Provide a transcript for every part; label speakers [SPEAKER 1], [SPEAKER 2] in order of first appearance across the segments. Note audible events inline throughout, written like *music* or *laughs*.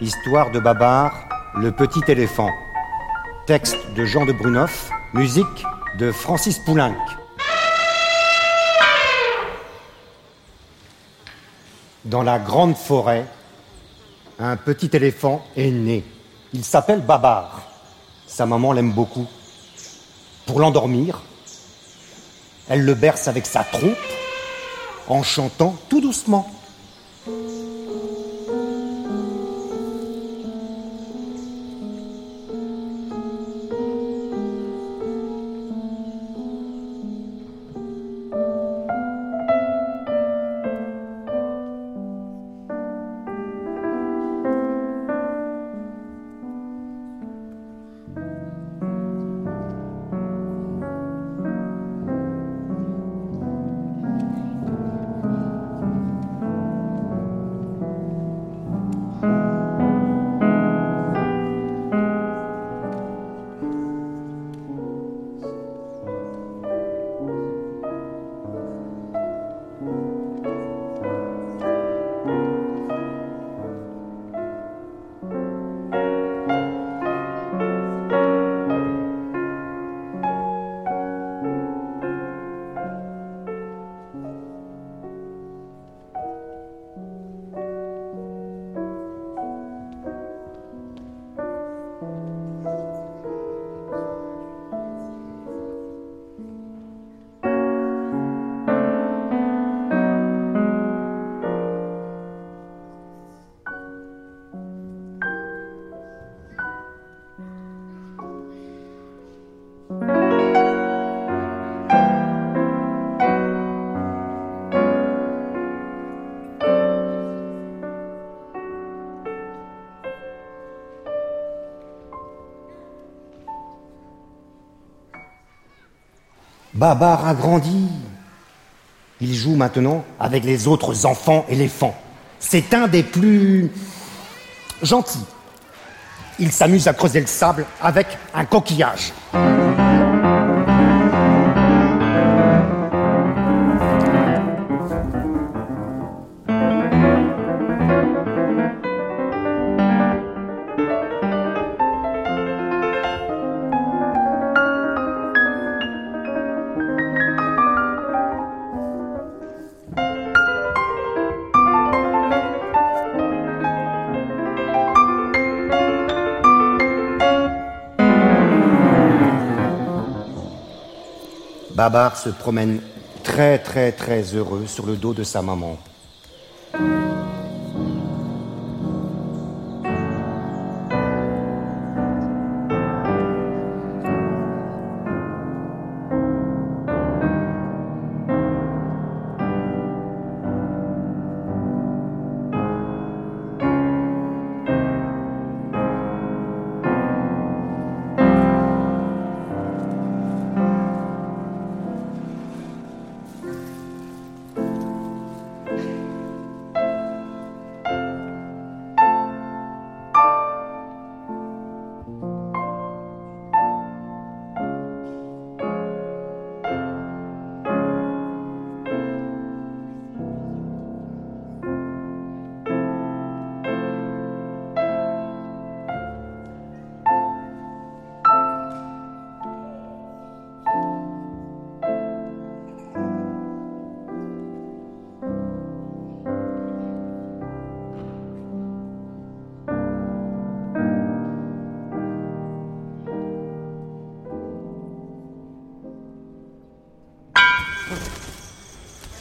[SPEAKER 1] Histoire de Babar, le petit éléphant. Texte de Jean de Brunoff, musique de Francis Poulenc. Dans la grande forêt, un petit éléphant est né. Il s'appelle Babar. Sa maman l'aime beaucoup. Pour l'endormir, elle le berce avec sa trompe en chantant tout doucement. Babar a grandi. Il joue maintenant avec les autres enfants éléphants. C'est un des plus gentils. Il s'amuse à creuser le sable avec un coquillage. Babar se promène très très très heureux sur le dos de sa maman.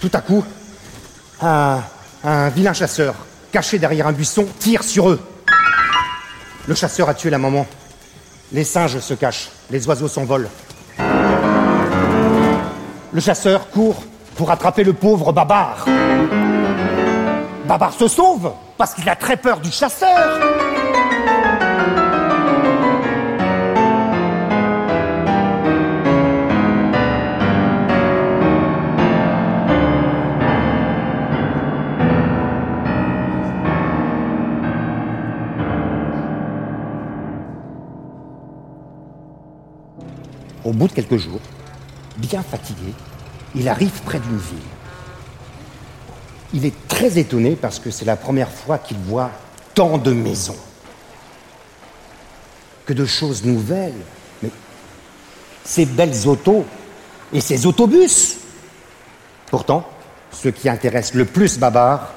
[SPEAKER 1] Tout à coup, un, vilain chasseur, caché derrière un buisson, tire sur eux. Le chasseur a tué la maman. Les singes se cachent, les oiseaux s'envolent. Le chasseur court pour attraper le pauvre Babar. Babar se sauve parce qu'il a très peur du chasseur. Au bout de quelques jours, bien fatigué, il arrive près d'une ville. Il est très étonné parce que c'est la première fois qu'il voit tant de maisons, que de choses nouvelles. Mais ces belles autos et ces autobus. Pourtant, ce qui intéresse le plus Babar,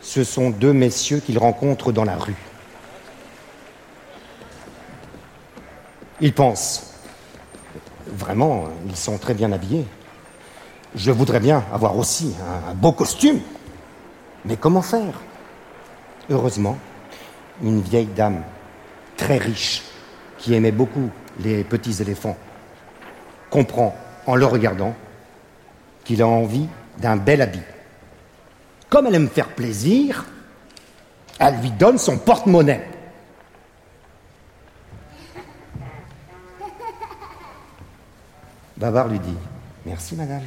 [SPEAKER 1] ce sont deux messieurs qu'il rencontre dans la rue. Il pense. Vraiment, ils sont très bien habillés. Je voudrais bien avoir aussi un, beau costume. Mais comment faire? Heureusement, une vieille dame, très riche, qui aimait beaucoup les petits éléphants, comprend en le regardant qu'il a envie d'un bel habit. Comme elle aime faire plaisir, elle lui donne son porte-monnaie. Babar lui dit Merci, madame.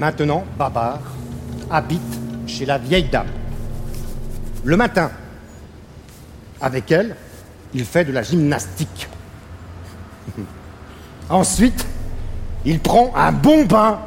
[SPEAKER 1] Maintenant, Babar habite chez la vieille dame. Le matin, avec elle, il fait de la gymnastique. *laughs* Ensuite, il prend un bon bain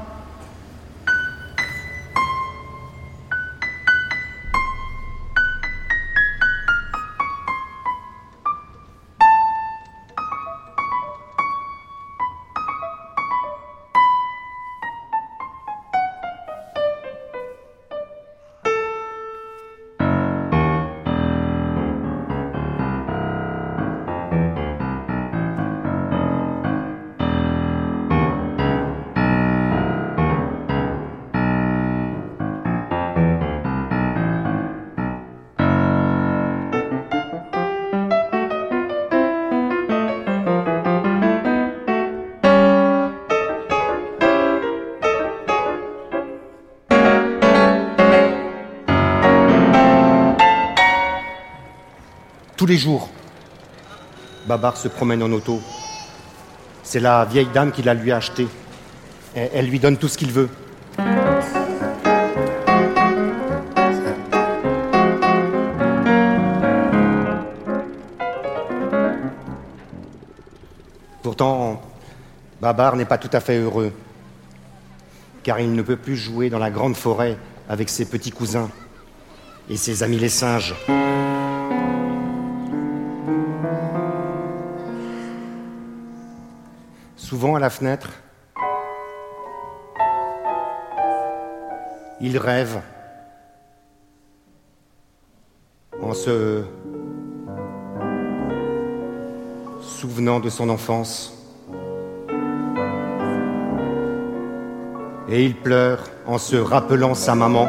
[SPEAKER 1] tous les jours. Babar se promène en auto. C'est la vieille dame qui la lui acheté. Elle lui donne tout ce qu'il veut. Pourtant, Babar n'est pas tout à fait heureux, car il ne peut plus jouer dans la grande forêt avec ses petits cousins et ses amis les singes. Souvent à la fenêtre. Il rêve en se souvenant de son enfance. Et il pleure en se rappelant sa maman.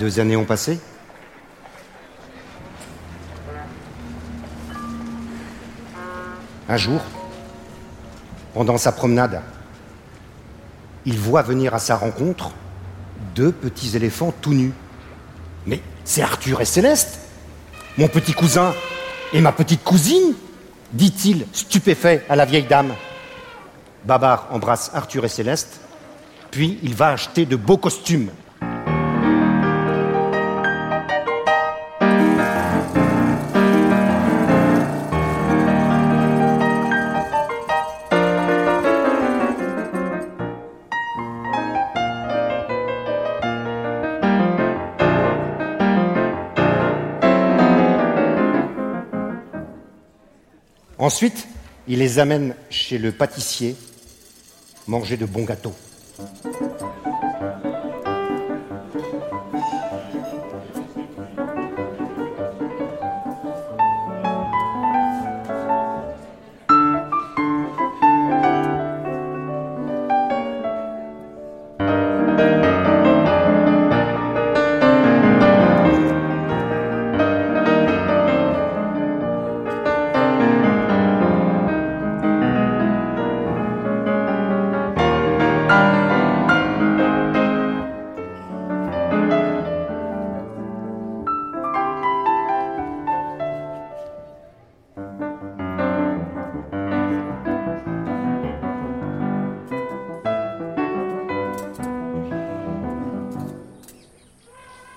[SPEAKER 1] Deux années ont passé. Un jour, pendant sa promenade, il voit venir à sa rencontre deux petits éléphants tout nus. Mais c'est Arthur et Céleste, mon petit cousin et ma petite cousine, dit-il, stupéfait à la vieille dame. Babar embrasse Arthur et Céleste, puis il va acheter de beaux costumes. Ensuite, il les amène chez le pâtissier manger de bons gâteaux.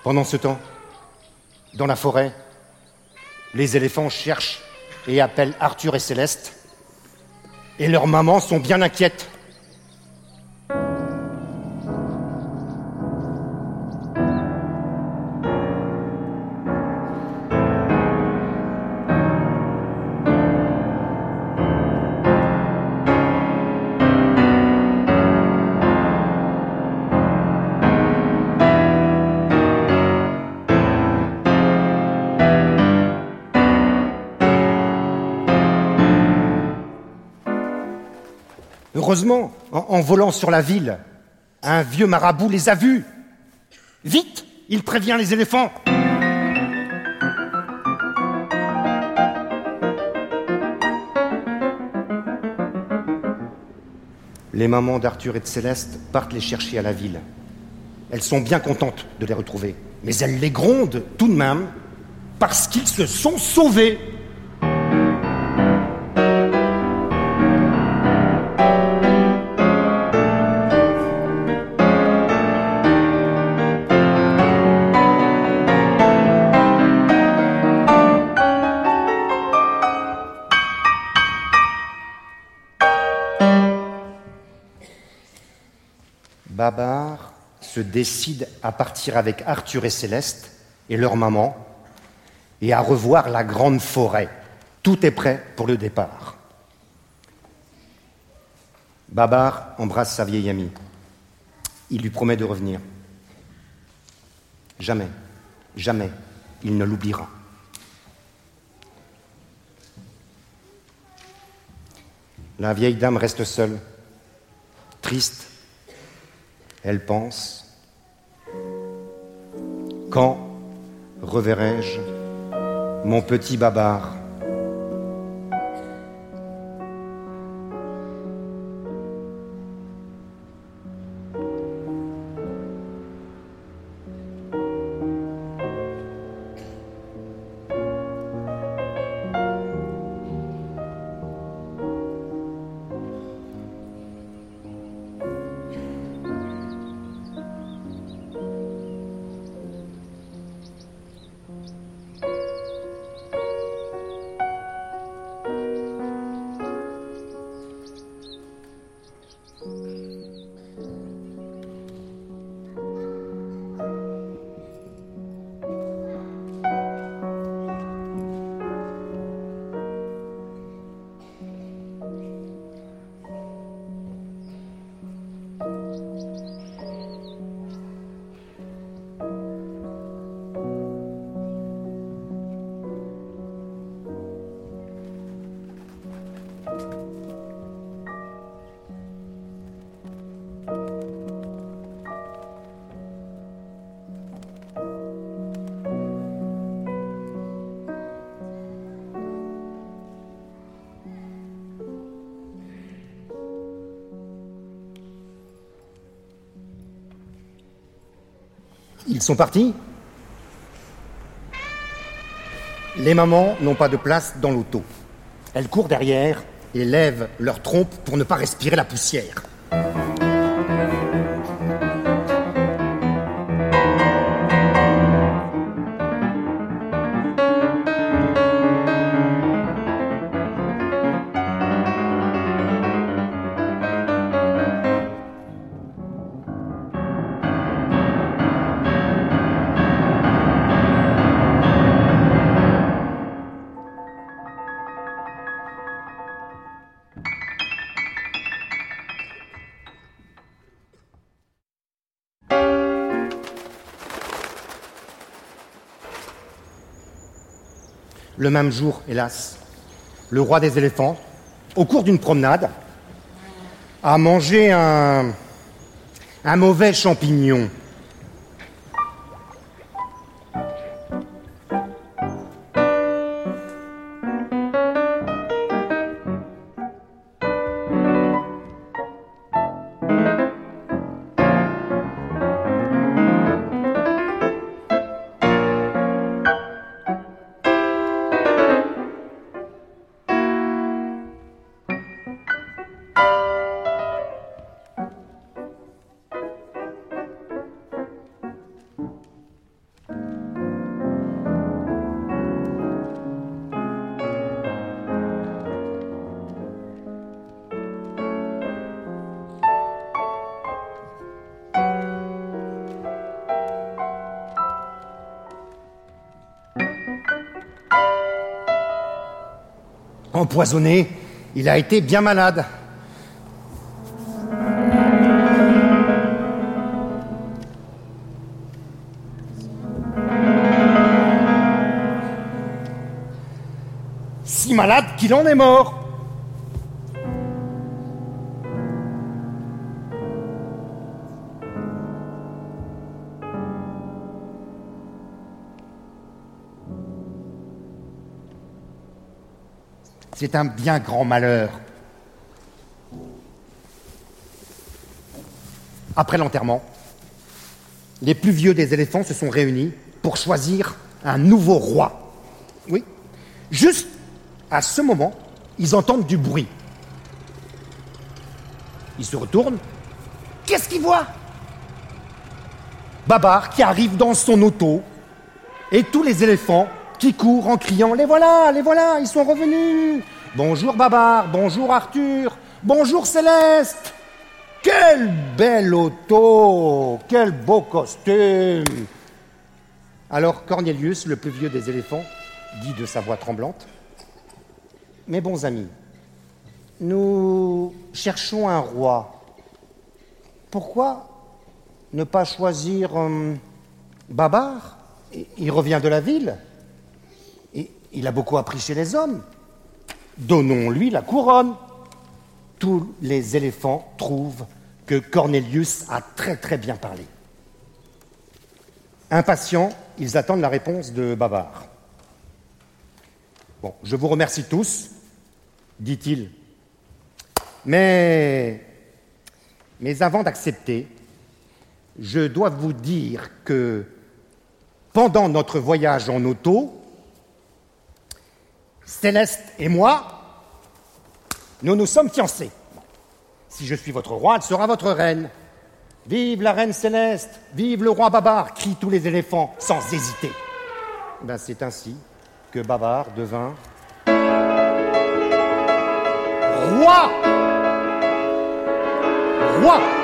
[SPEAKER 1] Pendant ce temps, dans la forêt, les éléphants cherchent et appellent Arthur et Céleste, et leurs mamans sont bien inquiètes. Heureusement, en, volant sur la ville, un vieux marabout les a vus. Vite, il prévient les éléphants. Les mamans d'Arthur et de Céleste partent les chercher à la ville. Elles sont bien contentes de les retrouver, mais elles les grondent tout de même parce qu'ils se sont sauvés. Babar se décide à partir avec Arthur et Céleste et leur maman et à revoir la grande forêt. Tout est prêt pour le départ. Babar embrasse sa vieille amie. Il lui promet de revenir. Jamais, jamais, il ne l'oubliera. La vieille dame reste seule, triste elle pense Quand reverrai-je mon petit babar? Ils sont partis? Les mamans n'ont pas de place dans l'auto. Elles courent derrière et lèvent leur trompe pour ne pas respirer la poussière. Le même jour, hélas, le roi des éléphants, au cours d'une promenade, a mangé un, mauvais champignon. Empoisonné, il a été bien malade. Si malade qu'il en est mort. C'est un bien grand malheur. Après l'enterrement, les plus vieux des éléphants se sont réunis pour choisir un nouveau roi. Oui. Juste à ce moment, ils entendent du bruit. Ils se retournent. Qu'est-ce qu'ils voient? Babar qui arrive dans son auto et tous les éléphants qui courent en criant Les voilà, les voilà, ils sont revenus Bonjour Babar, bonjour Arthur, bonjour Céleste Quelle belle auto Quel beau costume Alors Cornelius, le plus vieux des éléphants, dit de sa voix tremblante Mes bons amis, nous cherchons un roi. Pourquoi ne pas choisir euh, Babar? Il revient de la ville. Il a beaucoup appris chez les hommes. Donnons-lui la couronne. Tous les éléphants trouvent que Cornelius a très très bien parlé. Impatients, ils attendent la réponse de Bavard. Bon, je vous remercie tous, dit-il. Mais, mais avant d'accepter, je dois vous dire que pendant notre voyage en auto, Céleste et moi, nous nous sommes fiancés. Si je suis votre roi, elle sera votre reine. Vive la reine Céleste, vive le roi Babar, crient tous les éléphants sans hésiter. Ben, c'est ainsi que Babar devint roi. Roi.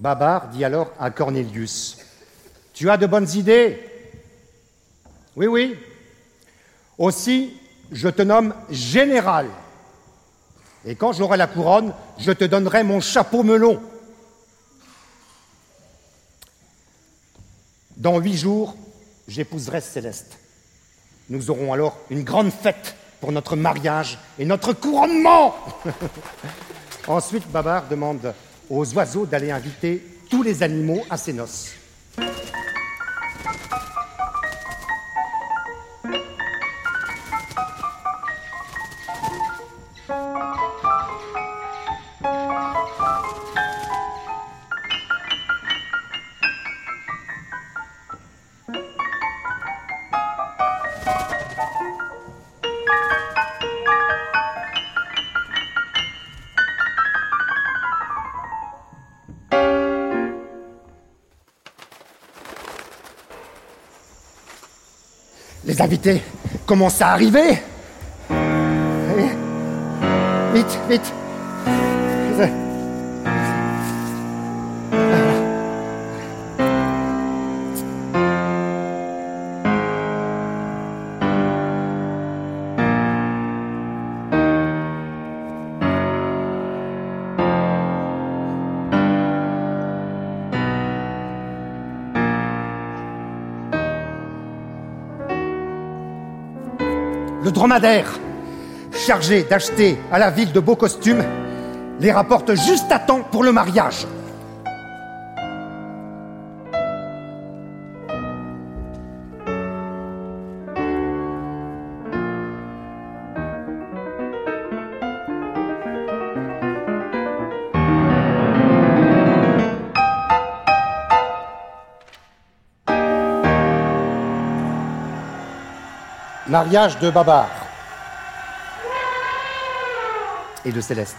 [SPEAKER 1] Babar dit alors à Cornelius Tu as de bonnes idées? Oui, oui. Aussi, je te nomme général. Et quand j'aurai la couronne, je te donnerai mon chapeau melon. Dans huit jours, j'épouserai Céleste. Nous aurons alors une grande fête pour notre mariage et notre couronnement. *laughs* Ensuite, Babar demande aux oiseaux d'aller inviter tous les animaux à ses noces. Les invités commencent à arriver. Vite, vite. Le dromadaire, chargé d'acheter à la ville de beaux costumes, les rapporte juste à temps pour le mariage. Mariage de Babar et de Céleste.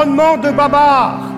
[SPEAKER 1] Couronnement de Babar.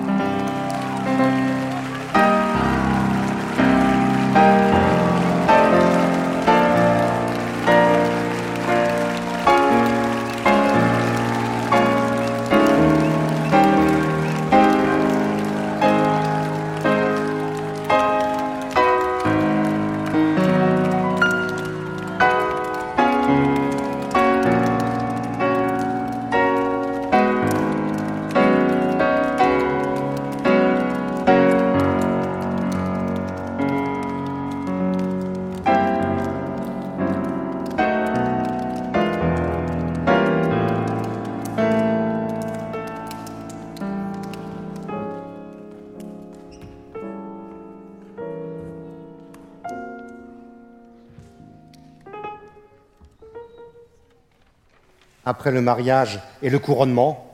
[SPEAKER 1] Après le mariage et le couronnement,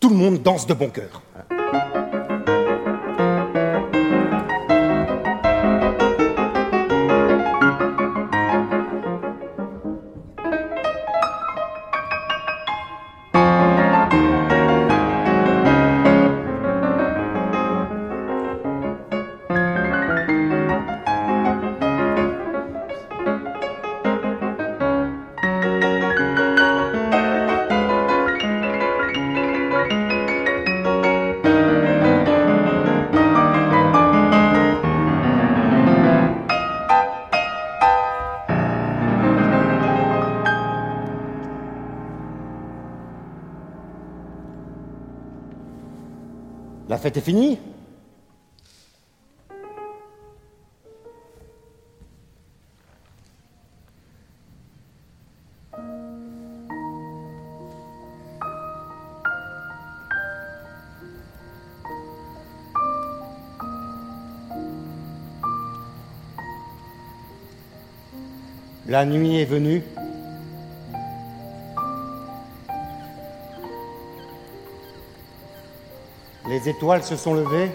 [SPEAKER 1] tout le monde danse de bon cœur. Fête est finie La nuit est venue. Les étoiles se sont levées.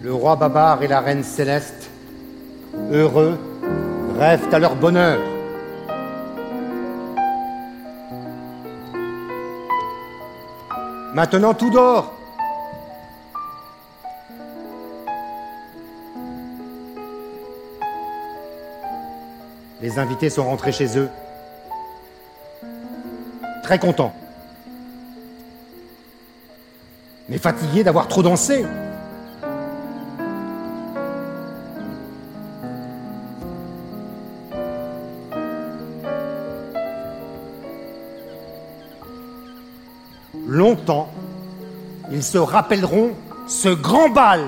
[SPEAKER 1] Le roi Babar et la reine Céleste, heureux, rêvent à leur bonheur. Maintenant tout dort. Les invités sont rentrés chez eux. Très contents. Mais fatigués d'avoir trop dansé. Ils se rappelleront ce grand bal.